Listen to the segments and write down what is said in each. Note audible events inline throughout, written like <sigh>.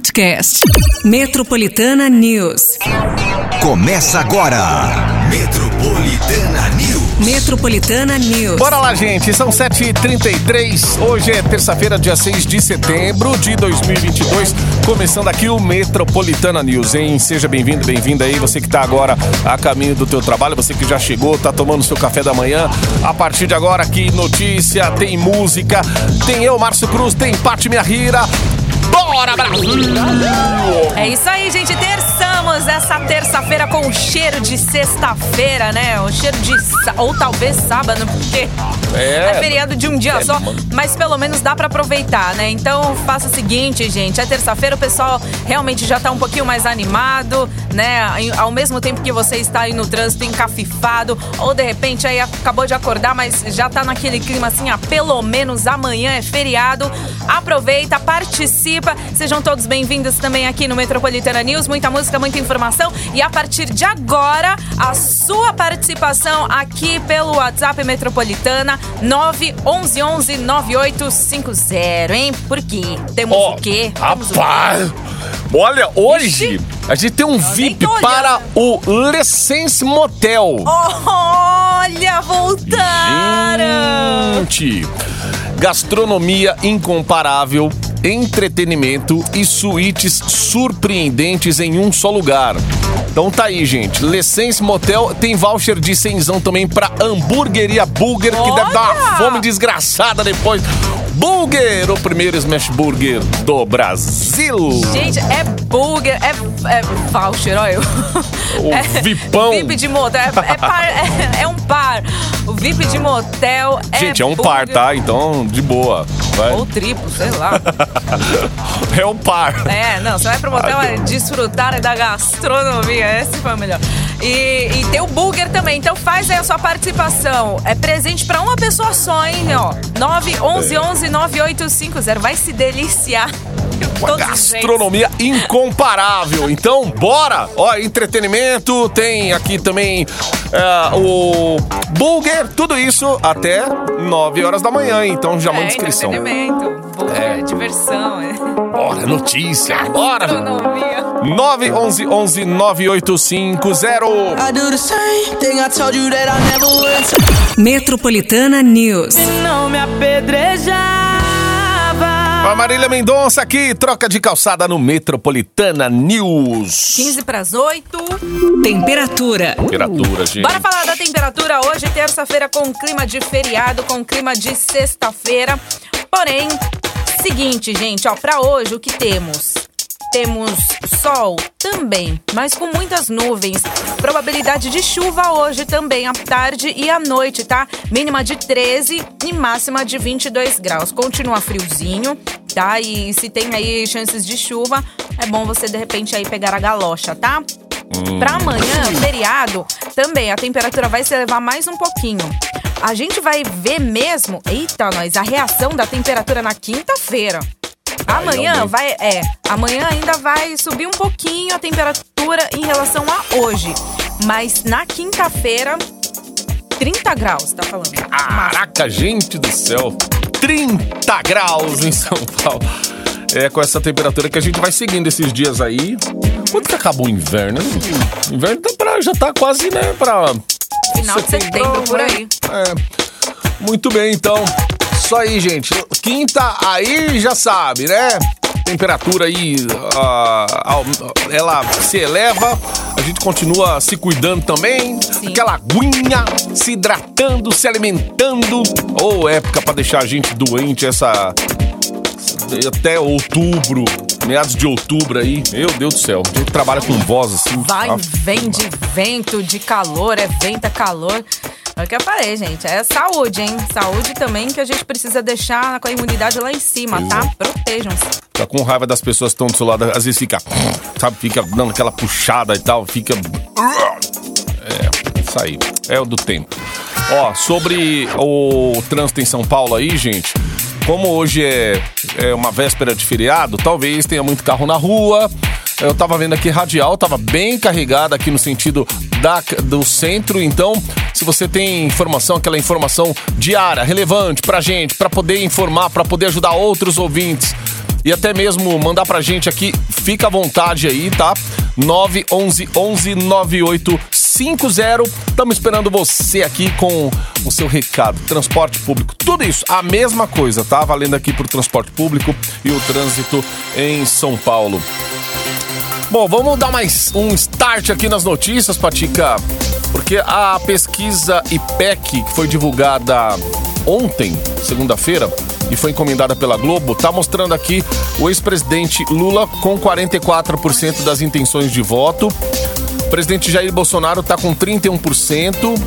podcast. Metropolitana News. Começa agora. Metropolitana News. Metropolitana News. Bora lá, gente. São 7h33. Hoje é terça-feira, dia 6 de setembro de 2022. Começando aqui o Metropolitana News, hein? Seja bem-vindo, bem-vinda aí. Você que tá agora a caminho do teu trabalho, você que já chegou, tá tomando seu café da manhã. A partir de agora, aqui notícia, tem música, tem eu, Márcio Cruz, tem Pati Minha Rira. Bora, Brasil! É isso aí, gente. Terçamos essa terça-feira com o cheiro de sexta-feira, né? O cheiro de. Ou talvez sábado, porque É. é feriado de um dia É, só. mano. Mas pelo menos dá pra aproveitar, né? Então faça o seguinte, gente. É terça-feira, o pessoal realmente já tá um pouquinho mais animado, né? Ao mesmo tempo que você está aí no trânsito encafifado, ou de repente aí acabou de acordar, mas já tá naquele clima assim, ah, pelo menos amanhã é feriado. Aproveita, participa. Sejam todos bem-vindos também aqui no Metropolitana News. Muita música, muita informação. E a partir de agora, a sua participação aqui pelo WhatsApp Metropolitana 911 9850, hein? Por quê? Temos Ó, o quê? Temos o quê? rapaz! Olha, hoje Ixi. a gente tem um nem VIP para o Lessense Motel. Olha, voltaram! Gente, gastronomia incomparável, entretenimento e suítes surpreendentes em um só lugar. Então tá aí, gente. Lessense Motel tem voucher de cenzão também pra hamburgueria Burger, que deve dar uma fome desgraçada depois. Burger, o primeiro smash burger do Brasil. Gente, é burger, é, é voucher, olha eu. O <laughs> vipão. VIP de motel, é, é par- é- é um par. O VIP de motel é Gente, é um par, tá? Então, de boa. Vai. Ou triplo, sei lá. <laughs> É um par. É, não, você vai pro motel é desfrutar da gastronomia, esse foi o melhor. E, e tem o burger também, então faz aí a sua participação. É presente pra uma pessoa só, hein, ó. 911 9850, vai se deliciar. Uma gastronomia incomparável. Então, bora! Ó, entretenimento, tem aqui também é, o Burger, tudo isso até 9 horas da manhã. Então já manda É, inscrição. entretenimento, burger, É. diversão, é. Bora, notícia, <laughs> bora! gastronomia. 911 11 9850. I do the same thing I told you that I never would. Metropolitana News. Não me apedrejava. A Marília Mendonça aqui, troca de calçada no Metropolitana News. 15 para as 8. Temperatura. Temperatura, gente. Bora falar da temperatura hoje, terça-feira, com clima de feriado, com clima de sexta-feira. Porém, seguinte, gente, ó, pra hoje o que temos? Temos sol também, mas com muitas nuvens. Probabilidade de chuva hoje também, à tarde e à noite, tá? Mínima de 13 e máxima de 22 graus. Continua friozinho, tá? E se tem aí chances de chuva, é bom você de repente aí pegar a galocha, tá? Pra amanhã, feriado, também a temperatura vai se elevar mais um pouquinho. A gente vai ver mesmo, eita nós, a reação da temperatura na quinta-feira. Amanhã vai, é, amanhã ainda vai subir um pouquinho a temperatura em relação a hoje. Mas na quinta-feira, 30 graus, tá falando. Caraca, gente do céu. 30 graus em São Paulo. É com essa temperatura que a gente vai seguindo esses dias aí. Quando que acabou o inverno? O inverno tá pra, já tá quase, né, pra... Final de setembro, por né? aí. É. Muito bem, então. Isso aí, gente. Quinta aí já sabe, né? Temperatura aí, au- ela se eleva, a gente continua se cuidando também. Aquela aguinha, se hidratando, se alimentando. Ou época pra deixar a gente doente essa. Até outubro, meados de outubro aí. Meu Deus do céu, a gente trabalha com voz assim. Vai ah, e vem de vento, de calor, é vento, é calor. É o que eu falei, gente. É saúde, hein? Saúde também que a gente precisa deixar com a imunidade lá em cima, tá? Protejam-se. Tá com raiva das pessoas que estão do seu lado, às vezes fica, sabe, fica dando aquela puxada e tal, fica. É, isso aí, é o do tempo. Ó, sobre o trânsito em São Paulo aí, gente, como hoje é, é uma véspera de feriado, talvez tenha muito carro na rua. Eu tava vendo aqui radial, tava bem carregada aqui no sentido da, do centro, então se você tem informação, aquela informação diária, relevante pra gente, pra poder informar, pra poder ajudar outros ouvintes, e até mesmo mandar pra gente aqui, fica à vontade aí, tá? 911 11 9850. Estamos esperando você aqui com o seu recado. Transporte público, tudo isso, a mesma coisa, tá? Valendo aqui pro transporte público e o trânsito em São Paulo. Bom, vamos dar mais um start aqui nas notícias, Patica, porque a pesquisa IPEC, que foi divulgada ontem, segunda-feira, e foi encomendada pela Globo, tá mostrando aqui o ex-presidente Lula com 44% das intenções de voto. O presidente Jair Bolsonaro tá com 31%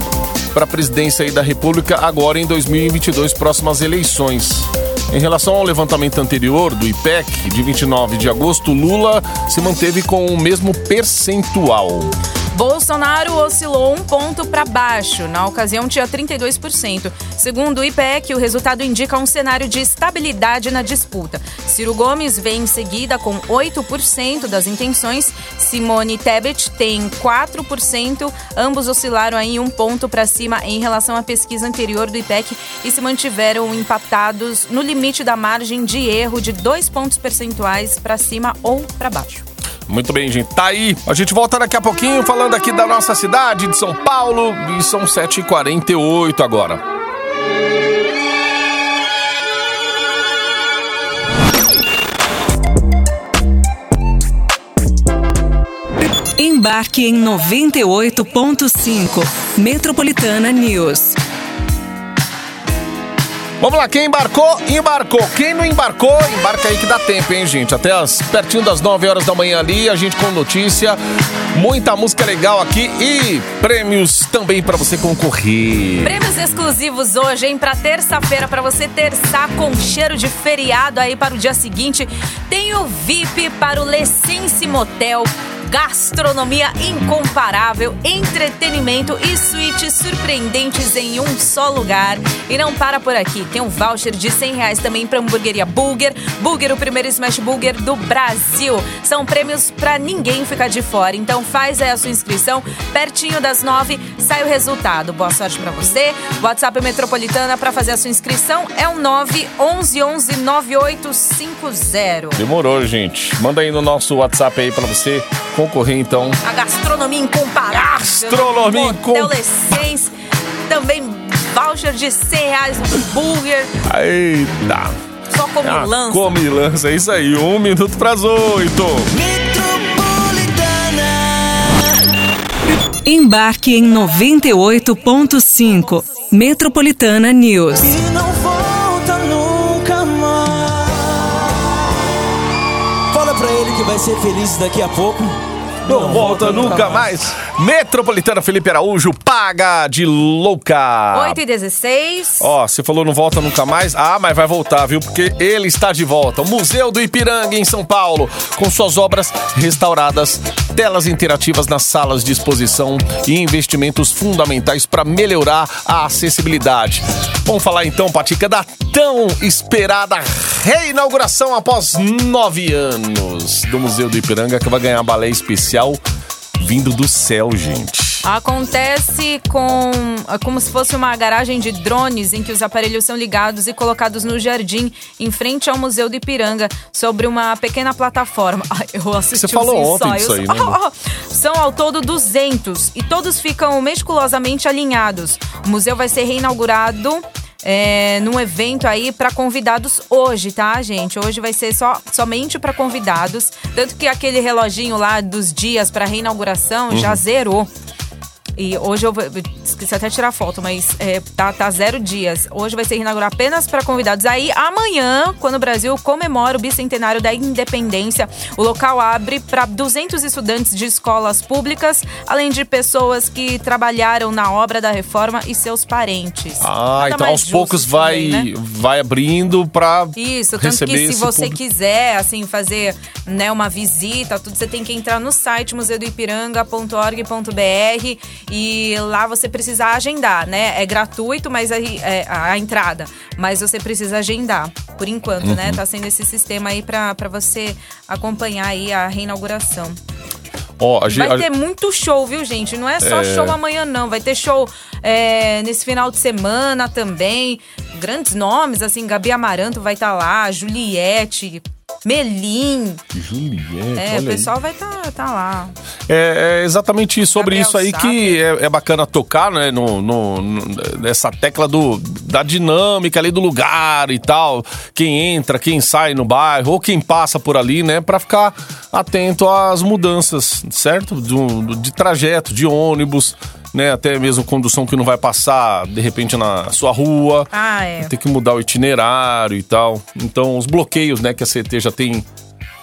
para a presidência da República agora em 2022, próximas eleições. Em relação ao levantamento anterior do IPEC, de 29 de agosto, Lula se manteve com o mesmo percentual. Bolsonaro oscilou um ponto para baixo. Na ocasião, tinha 32%. Segundo o IPEC, o resultado indica um cenário de estabilidade na disputa. Ciro Gomes vem em seguida com 8% das intenções. Simone Tebet tem 4%. Ambos oscilaram aí um ponto para cima em relação à pesquisa anterior do IPEC e se mantiveram empatados no limite da margem de erro de dois pontos percentuais para cima ou para baixo. Muito bem, gente. Tá aí. A gente volta daqui a pouquinho falando aqui da nossa cidade, de São Paulo. E são 7h48 agora. Embarque em 98.5. Metropolitana News. Vamos lá, quem embarcou, embarcou. Quem não embarcou, embarca aí que dá tempo, hein, gente? Até as, pertinho das 9 horas da manhã ali, a gente com notícia, muita música legal aqui e prêmios também para você concorrer. Prêmios exclusivos hoje, hein? Pra terça-feira, pra você terçar com cheiro de feriado aí para o dia seguinte. Tem o VIP para o Lessense Motel. Gastronomia incomparável, entretenimento e suítes surpreendentes em um só lugar. E não para por aqui, tem um voucher de 100 reais também para hamburgueria Burger. Burger, o primeiro smash burger do Brasil. São prêmios para ninguém ficar de fora. Então faz aí a sua inscrição. Pertinho das nove sai o resultado. Boa sorte para você. WhatsApp Metropolitana para fazer a sua inscrição é o 911 9850. Demorou, gente. Manda aí no nosso WhatsApp aí para você concorrer então. A gastronomia incomparável. Gastronomia Motel incom- Essence. Também voucher de 100 reais no burger. Eita. Só como Ah, lança. Come e lança, é isso aí. Um minuto pras oito. Embarque em 98.5. Metropolitana News. Ser feliz daqui a pouco. Não volta nunca mais. Metropolitana Felipe Araújo, paga de louca. 8 e 16. Ó, você falou não volta nunca mais? Ah, mas vai voltar, viu? Porque ele está de volta. O Museu do Ipiranga, em São Paulo, com suas obras restauradas, telas interativas nas salas de exposição e investimentos fundamentais para melhorar a acessibilidade. Vamos falar então, Patica, da tão esperada reinauguração após nove anos do Museu do Ipiranga, que vai ganhar balé especial vindo do céu, gente. Acontece com como se fosse uma garagem de drones em que os aparelhos são ligados e colocados no jardim em frente ao Museu do Ipiranga sobre uma pequena plataforma. <laughs> Ai, eu assisti Você falou ontem ensaios. disso aí, né, amor? <laughs> São ao todo 200 e todos ficam meticulosamente alinhados. O museu vai ser reinaugurado é, num evento aí para convidados hoje, tá, gente? Hoje vai ser só, somente para convidados. Tanto que aquele reloginho lá dos dias para reinauguração Uhum. já zerou. E hoje eu vou- eu esqueci até de tirar foto, mas é, tá, tá zero dias. Hoje vai ser inaugurado apenas para convidados. Aí amanhã, quando o Brasil comemora o bicentenário da independência, o local abre para 200 estudantes de escolas públicas, além de pessoas que trabalharam na obra da reforma e seus parentes. Ah, Nada então aos poucos vai, também, né? vai abrindo pra Isso, tanto receber que se você público. quiser, assim, fazer né, uma visita, tudo, você tem que entrar no site museudoipiranga.org.br e lá você precisa agendar, né? É gratuito, mas aí é a, a entrada. Mas você precisa agendar, por enquanto, né? Uhum. Tá sendo esse sistema aí pra, pra você acompanhar aí a reinauguração. Ó, a Vai ter muito show, viu, gente? Não é só É. show amanhã, não. Vai ter show é, nesse final de semana também. Grandes nomes, assim, Gabi Amaranto vai estar lá, Juliette. Melim. Juliette, É, o aí. pessoal vai tá, tá lá. É, é exatamente sobre Gabriel isso aí que é, é bacana tocar, né? No, no- no- nessa tecla do, da dinâmica ali do lugar e tal. Quem entra, quem sai no bairro, ou quem passa por ali, né? Pra ficar atento às mudanças, certo? Do- do- de trajeto, de ônibus, né? Até mesmo condução que não vai passar, de repente, na sua rua. Ah, é. Tem que mudar o itinerário e tal. Então, os bloqueios, né, que a CT já tem.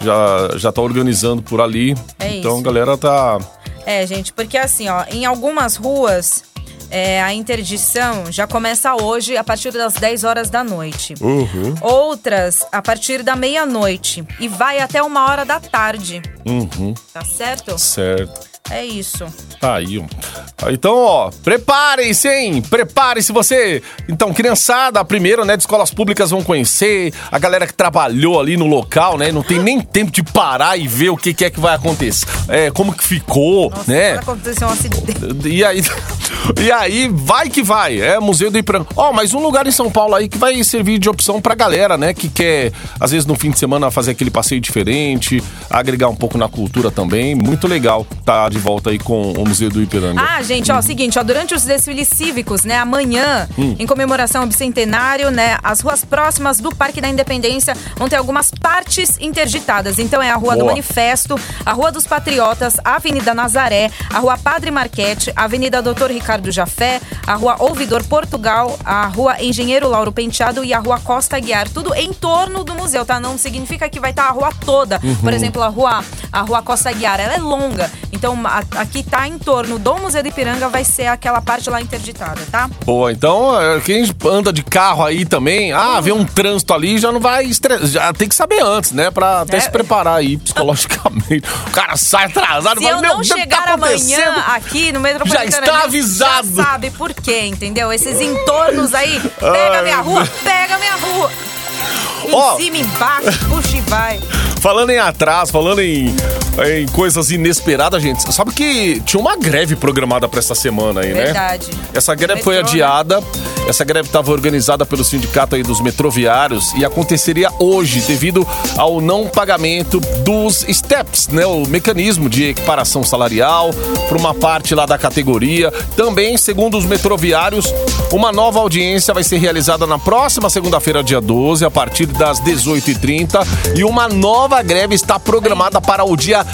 Já, já tá organizando por ali. É então, isso. a galera tá. É, gente, porque assim, ó, em algumas ruas, é, a interdição já começa hoje a partir das 10 horas da noite. Uhum. Outras a partir da meia-noite. E vai até uma hora da tarde. Uhum. Tá certo? Certo. É isso. Tá aí, ó. Então, ó, preparem-se, hein? Preparem-se você. Então, criançada, primeiro, né, de escolas públicas vão conhecer, a galera que trabalhou ali no local, né? Não tem nem tempo de parar e ver o que, que é que vai acontecer. É, como que ficou, Nossa, né? aconteceu um acidente. E aí, <laughs> e aí, vai que vai. É Museu do Ipiranga. Ó, mas um lugar em São Paulo aí que vai servir de opção pra galera, né? Que quer, às vezes, no fim de semana, fazer aquele passeio diferente, agregar um pouco na cultura também. Muito legal tá de volta aí com o Museu do Ipiranga. Ah, gente, ó, seguinte, ó, durante os desfiles cívicos, né, amanhã, em comemoração ao bicentenário, né, as ruas próximas do Parque da Independência vão ter algumas partes interditadas. Então é a Rua do Boa. Manifesto, a Rua dos Patriotas, a Avenida Nazaré, a Rua Padre Marquete, a Avenida Doutor Ricardo Jafé, a Rua Ouvidor Portugal, a Rua Engenheiro Lauro Penteado e a Rua Costa Guiar. Tudo em torno do museu, tá? Não significa que vai estar a rua toda. Por exemplo, a Rua, a Rua Costa Guiar, ela é longa. Então, a- aqui tá em torno do Museu do Ipiranga, vai ser aquela parte lá interditada, tá? Boa, então, é, quem anda de carro aí também, ah, vê um trânsito ali, já não vai estressar. Já tem que saber antes, né? Pra até É. se preparar aí psicologicamente. <laughs> O cara sai atrasado Se eu meu não que chegar tá amanhã aqui no Metropolitano Já está avisado. Já sabe por quê, entendeu? Esses entornos aí, pega Ai, minha rua, pega minha rua. Em Ó. cima, embaixo, puxa e vai. <laughs> Falando em atraso, falando em, em coisas inesperadas, gente, sabe que tinha uma greve programada pra essa semana aí, né? Verdade. Essa greve Metrô, foi né? adiada. Essa greve estava organizada pelo sindicato aí dos metroviários e aconteceria hoje devido ao não pagamento dos STEPs, né? O mecanismo de equiparação salarial para uma parte lá da categoria. Também, segundo os metroviários, uma nova audiência vai ser realizada na próxima segunda-feira, dia 12, a partir das 18h30 e uma nova greve está programada para o dia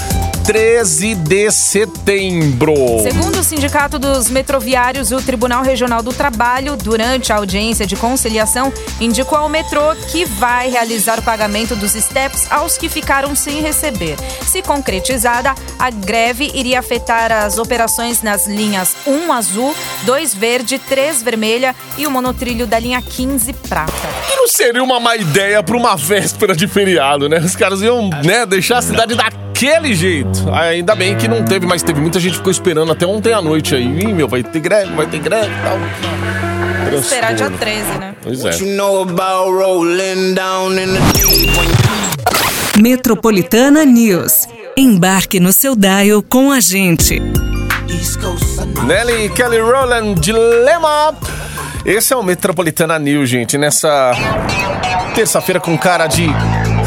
13 de setembro. Segundo o Sindicato dos Metroviários, o Tribunal Regional do Trabalho, durante a audiência de conciliação, indicou ao metrô que vai realizar o pagamento dos STEPs aos que ficaram sem receber. Se concretizada, a greve iria afetar as operações nas linhas 1 azul, 2 verde, 3 vermelha e o monotrilho da linha 15 prata. E não seria uma má ideia pra uma véspera de feriado, né? Os caras iam, né, deixar a cidade daquele jeito. Ainda bem que não teve, mas teve muita gente que ficou esperando até ontem à noite aí. Ih, meu, vai ter greve, vai ter greve e tal. Esperar dia Transtorno. 13, né? Pois é. Metropolitana News. Embarque no seu dial com a gente. Nelly Kelly Rowland, Dilema. Esse é o Metropolitana News, gente, nessa terça-feira com cara de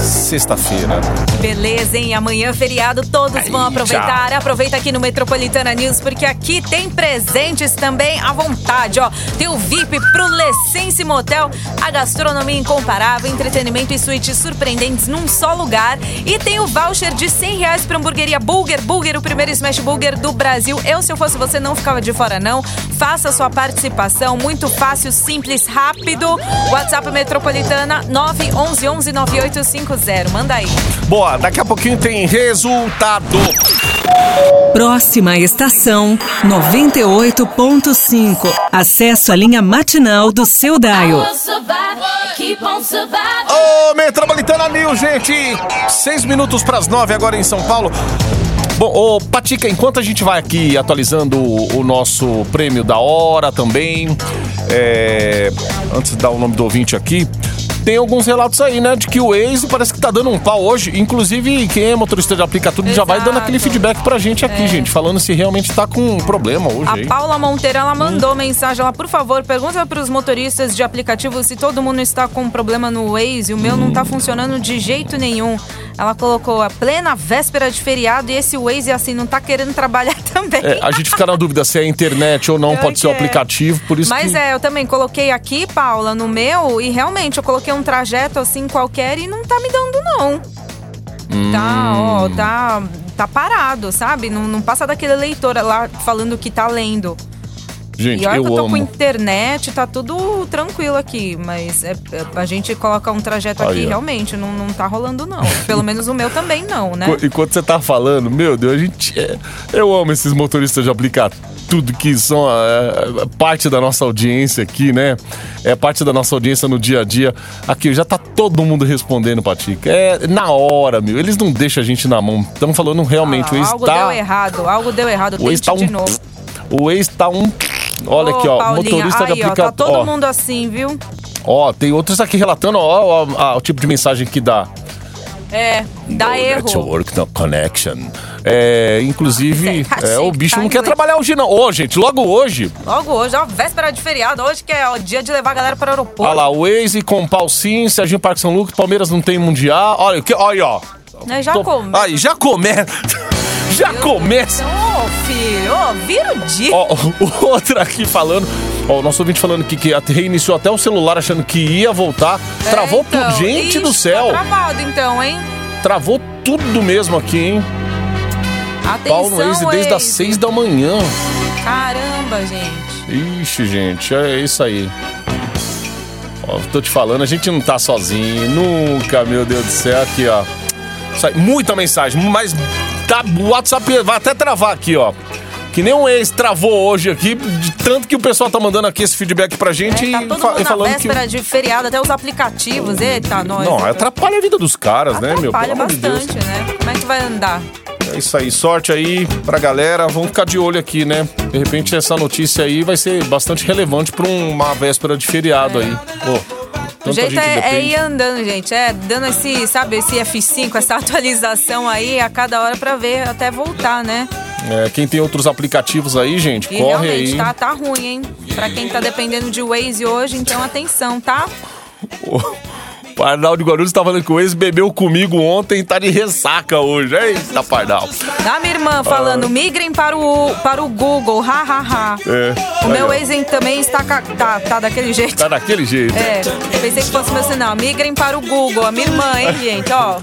sexta-feira. Beleza, hein? Amanhã, feriado, todos vão Aí, aproveitar. Aproveita aqui no Metropolitana News, porque aqui tem presentes também à vontade, ó. Tem o VIP pro Lessense Motel, a gastronomia incomparável, entretenimento e suítes surpreendentes num só lugar. E tem o voucher de 100 reais pra hamburgueria Burger. Burger, o primeiro smash burger do Brasil. Eu, se eu fosse você, não ficava de fora, não. Faça sua participação, muito fácil, simples, rápido. WhatsApp Metropolitana 911 9850. Manda aí. Boa, daqui a pouquinho tem resultado. Próxima estação 98.5. Acesso à linha matinal do seu surviving. Ô, Metropolitana News, gente! Seis minutos para as nove agora em São Paulo. Bom, ô, Patica, enquanto a gente vai aqui atualizando o, o nosso prêmio da hora também, é, antes de dar o nome do ouvinte aqui, tem alguns relatos aí, né? De que o Waze parece que tá dando um pau hoje. Inclusive, quem é motorista de aplicativo já vai dando aquele feedback pra gente aqui, gente. Falando se realmente tá com um problema hoje A aí. Paula Monteiro, ela Hum. mandou mensagem lá, por favor, pergunta para os motoristas de aplicativo se todo mundo está com um problema no Waze. O meu não Hum. tá funcionando de jeito nenhum. Ela colocou a plena véspera de feriado e esse Waze, assim, não tá querendo trabalhar <laughs> também. É, a gente fica na dúvida se é a internet ou não, Pior pode ser o é. aplicativo, por isso Mas que... é, eu também coloquei aqui, Paula, no meu, e realmente eu coloquei um trajeto assim qualquer e não tá me dando, não. Tá, Hum. ó, tá, tá parado, sabe? Não, não passa daquele leitor lá falando que tá lendo. Gente, E olha eu que eu tô amo. com internet, tá tudo tranquilo aqui, mas é- é- a gente coloca um trajeto aqui ó. realmente não, não tá rolando não. Pelo menos o meu também não, né? Enqu- Enquanto você tá falando, meu Deus, a gente. é- eu amo esses motoristas de aplicar tudo que são é, parte da nossa audiência aqui, né? É parte da nossa audiência no dia a dia. Aqui já tá todo mundo respondendo, Patica. É na hora, meu. Eles não deixam a gente na mão. Estamos falando realmente, Ah, o ex algo tá. deu errado, algo deu errado, O ex tá de um. novo. O ex tá um. Olha Ô, aqui, ó. Paulinha, Motorista de aí, ó, aplicativo. tá todo ó, mundo assim, viu? ó, tem outros aqui relatando, ó, ó, ó, o tipo de mensagem que dá. É, dá No erro. Network, no connection. É, inclusive, Você <laughs> é, o bicho não quer tá trabalhar hoje, não. Ô, gente, logo hoje. Logo hoje, ó, véspera de feriado, hoje que é o dia de levar a galera para o aeroporto. Olha lá, o Waze com pau sim, Serginho Parque São Lucas, Palmeiras não tem mundial. Olha, o que, olha ó. Né, já Tô- come. Aí, já começa. Já começa. Ô, filho, ô, vira o dia. Ó, o <laughs> outro aqui falando. Ó, o nosso ouvinte falando que, que reiniciou até o celular achando que ia voltar. É, Travou então, tudo. Gente ixi, do céu. Tá travado então, hein? Travou tudo mesmo aqui, hein? Atenção, no Waze desde as. 6 da manhã. Caramba, gente. Ixi, gente, é isso aí. Ó, tô te falando, a gente não tá sozinho. Nunca, meu Deus do céu. Aqui, ó. Sai muita mensagem, mas tá, o WhatsApp vai até travar aqui, ó. Que nem um ex travou hoje aqui, de tanto que o pessoal tá mandando aqui esse feedback pra gente É, tá e todo fa- mundo e na falando que. véspera de feriado, até os aplicativos. Eita, nós. Não, atrapalha a vida dos caras, né, meu? Atrapalha amor de bastante, né? Como é que vai andar? É isso aí, sorte aí pra galera. Vamos ficar de olho aqui, né? De repente essa notícia aí vai ser bastante relevante pra uma véspera de feriado aí. Pô, O tanta jeito gente é, é ir andando, gente. É dando esse, sabe, esse F5, <laughs> essa atualização aí a cada hora pra ver até voltar, né? É, quem tem outros aplicativos aí, gente, E corre aí. tá, tá ruim, hein? Pra quem tá dependendo de Waze hoje, então atenção, tá? O Pardal de Guarulhos tá falando que o ex bebeu comigo ontem e tá de ressaca hoje. Eita, Pardal. Da minha irmã falando, migrem para o, para o Google, ha, ha, ha. É. O meu ex também está tá, tá daquele jeito. Tá daquele jeito. É, pensei que fosse meu sinal. Migrem para o Google, a minha irmã, hein, gente, ó.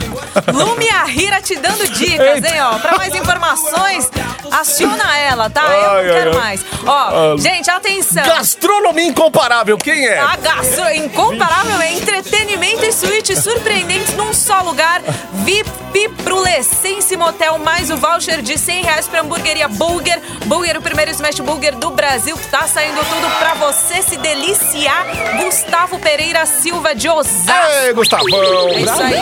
Lume a Rira te dando dicas, Eita. hein, ó. Pra mais informações, aciona ela, tá? Eu Ai, não quero ai, ai. mais. Ó, Ah, gente, atenção. Gastronomia incomparável, quem é? A gastro incomparável é entretenimento e suítes surpreendentes num só lugar. VIP pro Lessense Motel, mais o voucher de 100 reais pra hamburgueria Burger. Burger, o primeiro smash burger do Brasil. Tá saindo tudo pra você se deliciar. Gustavo Pereira Silva de Osasco. Ei, Gustavão. É isso aí.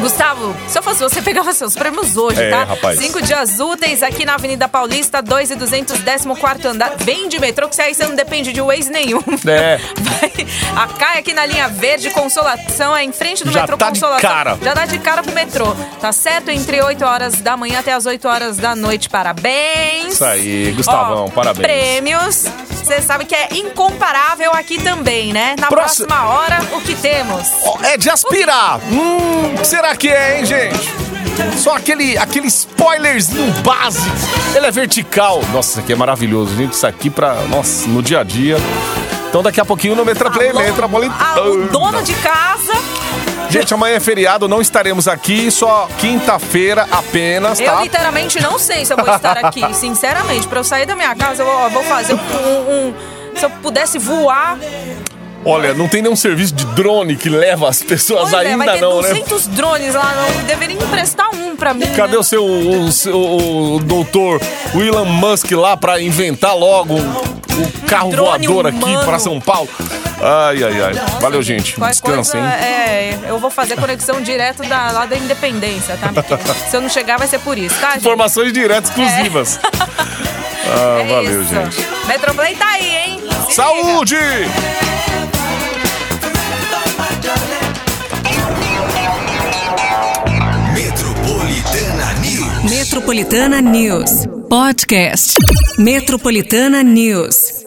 Gustavo, se eu fosse você, pegava seus prêmios hoje, É, tá? rapaz. Cinco dias úteis aqui na Avenida Paulista, 2 e 200, 14 andar. Vem de metrô, que aí você não depende de Waze nenhum. É. <laughs> Vai. A CAI aqui na linha verde, Consolação, é em frente do Já metrô tá de Consolação. cara. Já dá de cara pro metrô. Tá certo? Entre 8 horas da manhã até as 8 horas da noite. Parabéns. Isso aí, Gustavão, Ó, parabéns. Prêmios. Você sabe que é incomparável aqui também, né? Na Próximo- próxima hora, o que temos? É de aspirar. Hum, será que é, hein, gente? Só aquele, aquele spoilerzinho básico. Ele é vertical. Nossa, isso aqui é maravilhoso, gente. Isso aqui pra. Nossa, no dia a dia. Então daqui a pouquinho no Metraplay, Alô? Metropolitano. Ah, o dono de casa. Gente, amanhã é feriado, não estaremos aqui, só quinta-feira apenas, Eu tá? literalmente não sei se eu vou estar aqui. <laughs> Sinceramente, pra eu sair da minha casa, eu vou, eu vou fazer um, um- Se eu pudesse voar. Olha, não tem nenhum serviço de drone que leva as pessoas Pois é, ainda vai ter não, né? 200 drones lá. Não, deveria emprestar um pra mim. Cadê né? o seu o, seu- o doutor Elon Musk lá pra inventar logo o carro drone voador aqui humano. pra São Paulo? Ai, ai, ai. Valeu, gente. Qualquer Descansa, coisa, hein? É, eu vou fazer conexão direto da, lá da Independência, tá? Porque <laughs> se eu não chegar, vai ser por isso, tá, gente? Informações diretas exclusivas. <laughs> Ah, é valeu, isso. gente. Metroplay tá aí, hein? Se Saúde! Metropolitana News. Metropolitana News. Podcast. Metropolitana News.